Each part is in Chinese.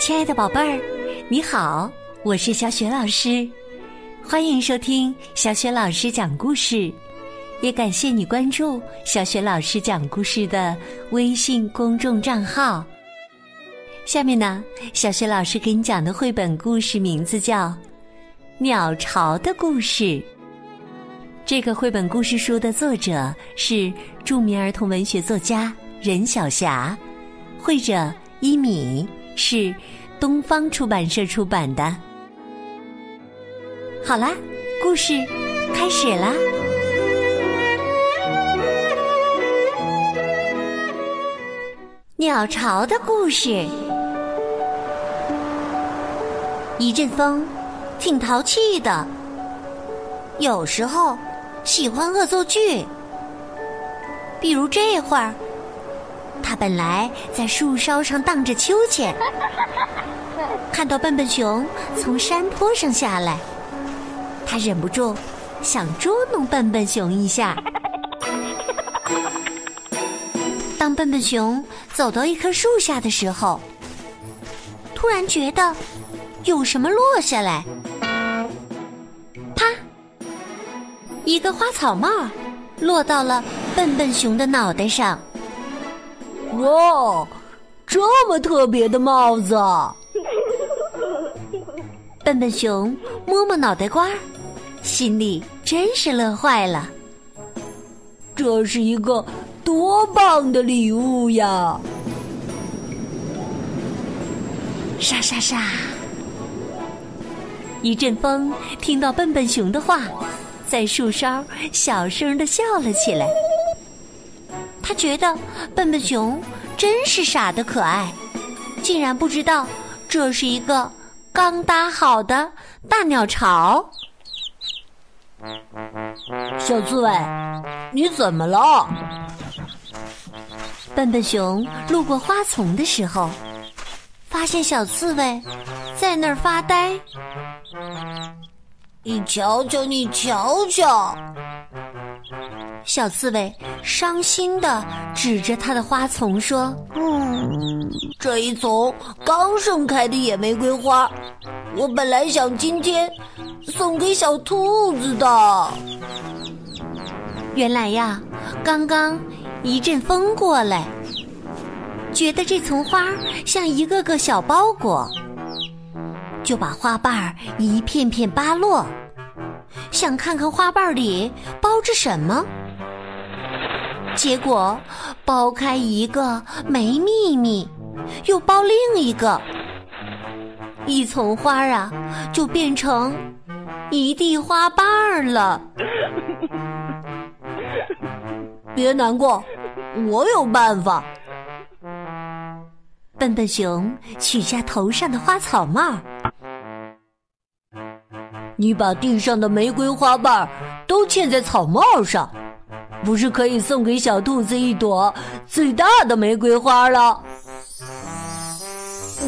亲爱的宝贝儿，你好，我是小雪老师，欢迎收听小雪老师讲故事，也感谢你关注小雪老师讲故事的微信公众账号。下面呢，小雪老师给你讲的绘本故事名字叫《鸟巢的故事》。这个绘本故事书的作者是著名儿童文学作家任晓霞，绘者一米是东方出版社出版的。好啦，故事开始啦！鸟巢的故事。一阵风，挺淘气的，有时候。喜欢恶作剧，比如这会儿，他本来在树梢上荡着秋千，看到笨笨熊从山坡上下来，他忍不住想捉弄笨笨熊一下。当笨笨熊走到一棵树下的时候，突然觉得有什么落下来。啪一个花草帽落到了笨笨熊的脑袋上。哇，这么特别的帽子！笨笨熊摸摸脑袋瓜，心里真是乐坏了。这是一个多棒的礼物呀！沙沙沙，一阵风听到笨笨熊的话。在树梢小声的笑了起来。他觉得笨笨熊真是傻的可爱，竟然不知道这是一个刚搭好的大鸟巢。小刺猬，你怎么了？笨笨熊路过花丛的时候，发现小刺猬在那儿发呆。你瞧瞧，你瞧瞧！小刺猬伤心的指着它的花丛说：“嗯，这一丛刚盛开的野玫瑰花，我本来想今天送给小兔子的。原来呀，刚刚一阵风过来，觉得这丛花像一个个小包裹。”就把花瓣儿一片片扒落，想看看花瓣里包着什么。结果剥开一个没秘密，又剥另一个，一丛花啊就变成一地花瓣儿了。别难过，我有办法。笨笨熊取下头上的花草帽。你把地上的玫瑰花瓣都嵌在草帽上，不是可以送给小兔子一朵最大的玫瑰花了？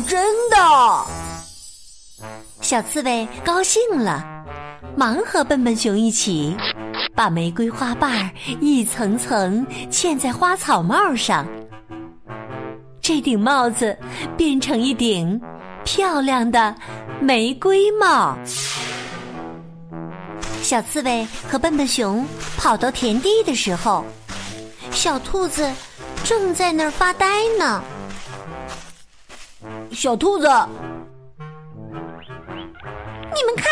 真的！小刺猬高兴了，忙和笨笨熊一起把玫瑰花瓣一层层嵌在花草帽上，这顶帽子变成一顶漂亮的玫瑰帽。小刺猬和笨笨熊跑到田地的时候，小兔子正在那儿发呆呢。小兔子，你们看！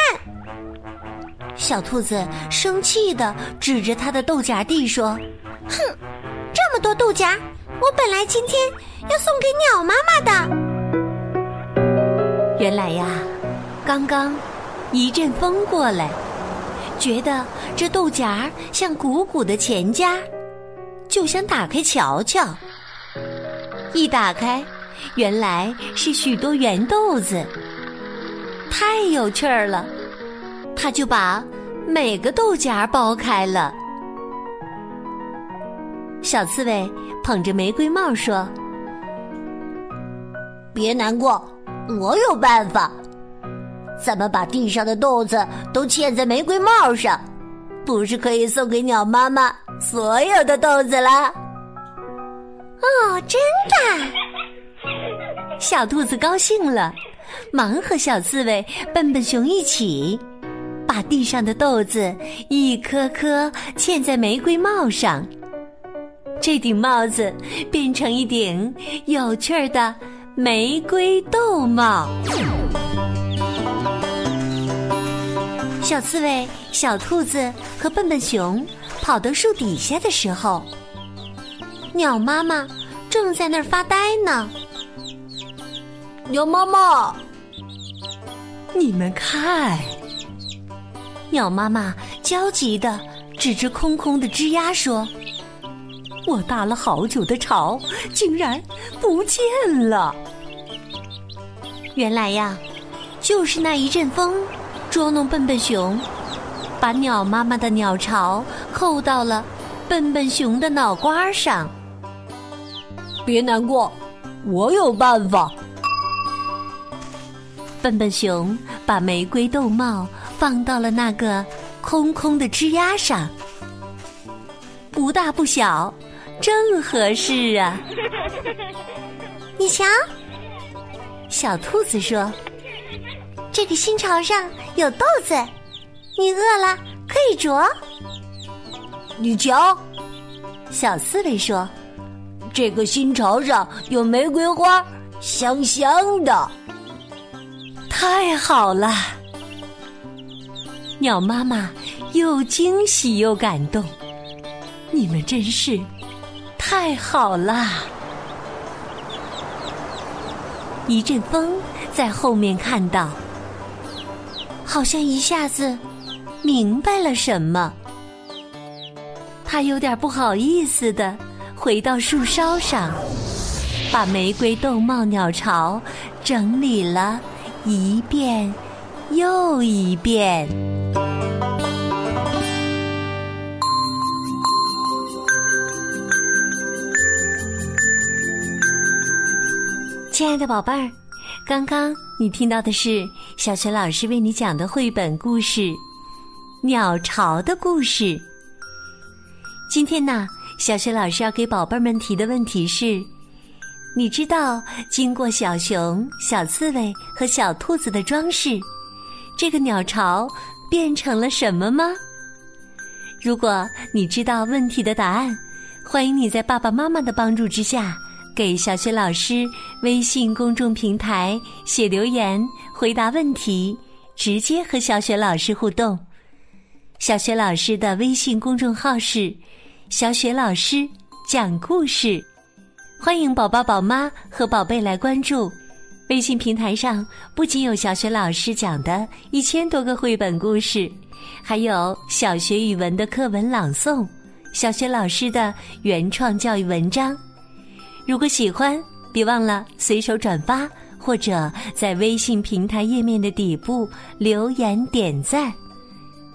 小兔子生气的指着它的豆荚地说：“哼，这么多豆荚，我本来今天要送给鸟妈妈的。原来呀，刚刚一阵风过来。”觉得这豆荚像鼓鼓的钱夹，就想打开瞧瞧。一打开，原来是许多圆豆子，太有趣儿了。他就把每个豆荚剥开了。小刺猬捧着玫瑰帽说：“别难过，我有办法。”咱们把地上的豆子都嵌在玫瑰帽上，不是可以送给鸟妈妈所有的豆子了？哦，真的！小兔子高兴了，忙和小刺猬、笨笨熊一起，把地上的豆子一颗颗嵌在玫瑰帽上。这顶帽子变成一顶有趣的玫瑰豆帽。小刺猬、小兔子和笨笨熊跑到树底下的时候，鸟妈妈正在那儿发呆呢。鸟妈妈，你们看，鸟妈妈焦急的指着空空的枝丫说：“我搭了好久的巢，竟然不见了。原来呀，就是那一阵风。”捉弄笨笨熊，把鸟妈妈的鸟巢扣到了笨笨熊的脑瓜上。别难过，我有办法。笨笨熊把玫瑰豆帽放到了那个空空的枝丫上，不大不小，正合适啊！你瞧，小兔子说。这个新巢上有豆子，你饿了可以啄。你瞧，小刺猬说：“这个新巢上有玫瑰花，香香的。”太好了！鸟妈妈又惊喜又感动，你们真是太好了！一阵风在后面看到。好像一下子明白了什么，他有点不好意思的回到树梢上，把玫瑰豆帽鸟巢整理了一遍又一遍。亲爱的宝贝儿，刚刚。你听到的是小学老师为你讲的绘本故事《鸟巢的故事》。今天呢，小学老师要给宝贝们提的问题是：你知道经过小熊、小刺猬和小兔子的装饰，这个鸟巢变成了什么吗？如果你知道问题的答案，欢迎你在爸爸妈妈的帮助之下。给小雪老师微信公众平台写留言，回答问题，直接和小雪老师互动。小雪老师的微信公众号是“小雪老师讲故事”，欢迎宝宝、宝妈和宝贝来关注。微信平台上不仅有小雪老师讲的一千多个绘本故事，还有小学语文的课文朗诵，小学老师的原创教育文章。如果喜欢，别忘了随手转发，或者在微信平台页面的底部留言点赞。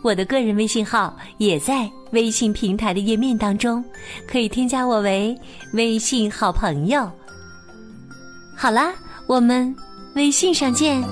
我的个人微信号也在微信平台的页面当中，可以添加我为微信好朋友。好啦，我们微信上见。